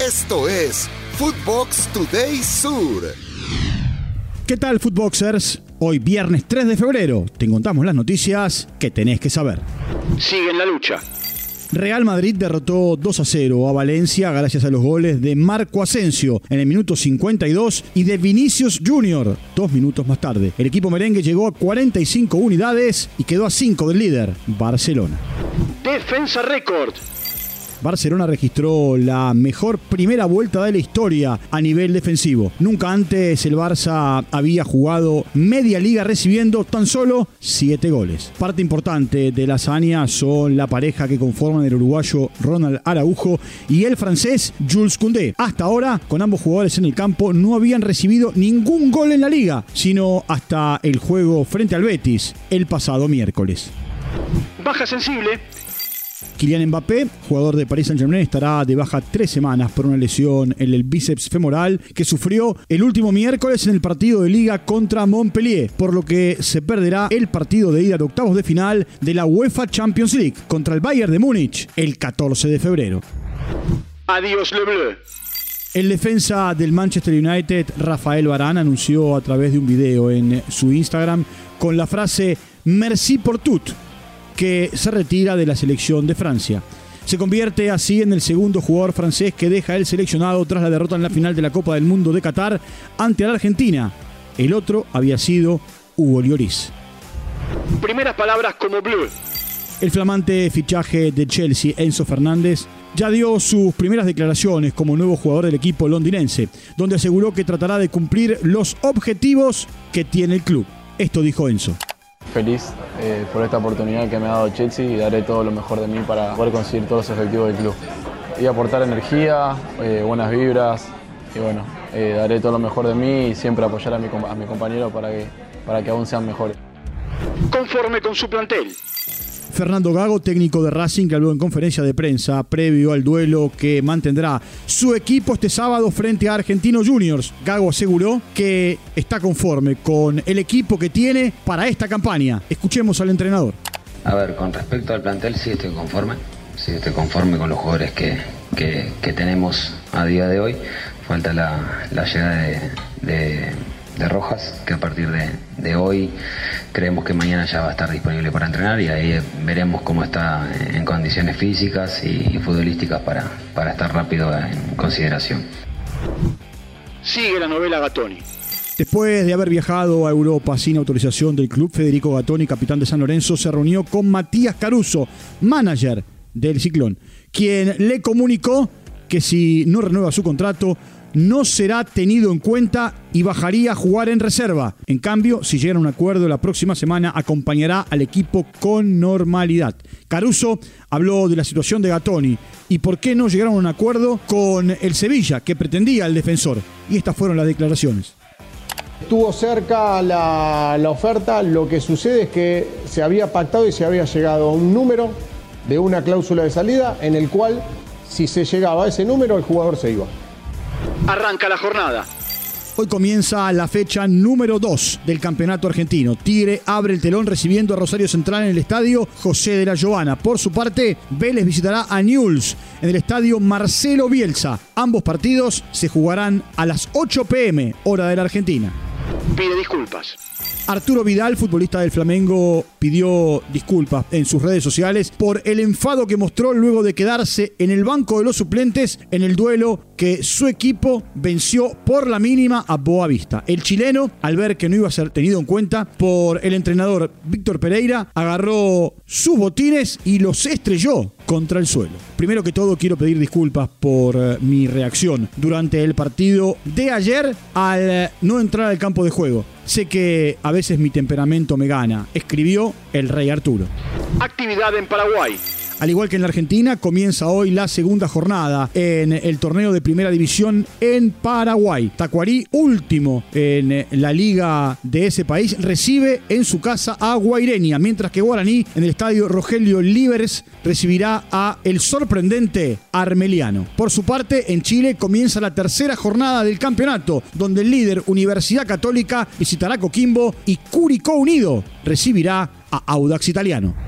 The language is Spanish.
Esto es Footbox Today Sur. ¿Qué tal, Footboxers? Hoy, viernes 3 de febrero, te contamos las noticias que tenés que saber. Sigue en la lucha. Real Madrid derrotó 2 a 0 a Valencia gracias a los goles de Marco Asensio en el minuto 52 y de Vinicius Junior dos minutos más tarde. El equipo merengue llegó a 45 unidades y quedó a 5 del líder, Barcelona. Defensa récord. Barcelona registró la mejor primera vuelta de la historia a nivel defensivo. Nunca antes el Barça había jugado media liga recibiendo tan solo 7 goles. Parte importante de la hazaña son la pareja que conforman el uruguayo Ronald Araujo y el francés Jules Koundé. Hasta ahora, con ambos jugadores en el campo, no habían recibido ningún gol en la liga, sino hasta el juego frente al Betis el pasado miércoles. Baja sensible. Kylian Mbappé, jugador de Paris Saint-Germain, estará de baja tres semanas por una lesión en el bíceps femoral que sufrió el último miércoles en el partido de liga contra Montpellier, por lo que se perderá el partido de ida de octavos de final de la UEFA Champions League contra el Bayern de Múnich el 14 de febrero. Adiós Le Bleu. El defensa del Manchester United, Rafael Varane, anunció a través de un video en su Instagram con la frase Merci pour tout que se retira de la selección de Francia. Se convierte así en el segundo jugador francés que deja el seleccionado tras la derrota en la final de la Copa del Mundo de Qatar ante la Argentina. El otro había sido Hugo Lloris. Primeras palabras como Bleu. El flamante fichaje de Chelsea, Enzo Fernández, ya dio sus primeras declaraciones como nuevo jugador del equipo londinense, donde aseguró que tratará de cumplir los objetivos que tiene el club. Esto dijo Enzo feliz eh, por esta oportunidad que me ha dado Chelsea y daré todo lo mejor de mí para poder conseguir todos los objetivos del club. Y aportar energía, eh, buenas vibras y bueno, eh, daré todo lo mejor de mí y siempre apoyar a mi, a compañero para que, para que aún sean mejores. Conforme con su plantel. Fernando Gago, técnico de Racing, que habló en conferencia de prensa previo al duelo que mantendrá su equipo este sábado frente a Argentinos Juniors. Gago aseguró que está conforme con el equipo que tiene para esta campaña. Escuchemos al entrenador. A ver, con respecto al plantel, sí estoy conforme. Sí estoy conforme con los jugadores que, que, tenemos a día de hoy. Falta la, llegada de Rojas, que a partir de, hoy creemos que mañana ya va a estar disponible para entrenar y ahí veremos cómo está en condiciones físicas y, futbolísticas para, para estar rápido en consideración. Sigue la novela Gatoni. Después de haber viajado a Europa sin autorización del club, Federico Gatoni, capitán de San Lorenzo, se reunió con Matías Caruso, manager del Ciclón, quien le comunicó que si no renueva su contrato, no será tenido en cuenta y bajaría a jugar en reserva. En cambio, si llega a un acuerdo la próxima semana, acompañará al equipo con normalidad. Caruso habló de la situación de Gatoni y por qué no llegaron a un acuerdo con el Sevilla, que pretendía el defensor. Y estas fueron las declaraciones. Estuvo cerca la, la oferta, lo que sucede es que se había pactado y se había llegado a un número de una cláusula de salida en el cual si se llegaba a ese número el jugador se iba. Arranca la jornada. Hoy comienza la fecha número 2 del campeonato argentino. Tigre abre el telón recibiendo a Rosario Central en el estadio José de la Giovana. Por su parte, Vélez visitará a Newell's en el estadio Marcelo Bielsa. Ambos partidos se jugarán a las 8 pm, hora de la Argentina. Pide disculpas. Arturo Vidal, futbolista del Flamengo, pidió disculpas en sus redes sociales por el enfado que mostró luego de quedarse en el banco de los suplentes en el duelo que su equipo venció por la mínima a Boavista. El chileno, al ver que no iba a ser tenido en cuenta por el entrenador Víctor Pereira, agarró sus botines y los estrelló contra el suelo. Primero que todo quiero pedir disculpas por eh, mi reacción durante el partido de ayer al eh, no entrar al campo de juego. Sé que a veces mi temperamento me gana, escribió el rey Arturo. Actividad en Paraguay. Al igual que en la Argentina, comienza hoy la segunda jornada en el torneo de primera división en Paraguay. Tacuarí, último en la liga de ese país, recibe en su casa a Guaireña, mientras que Guaraní en el estadio Rogelio Líberes recibirá a el sorprendente Armeliano. Por su parte, en Chile comienza la tercera jornada del campeonato, donde el líder Universidad Católica visitará Coquimbo y Curicó Unido recibirá a Audax Italiano.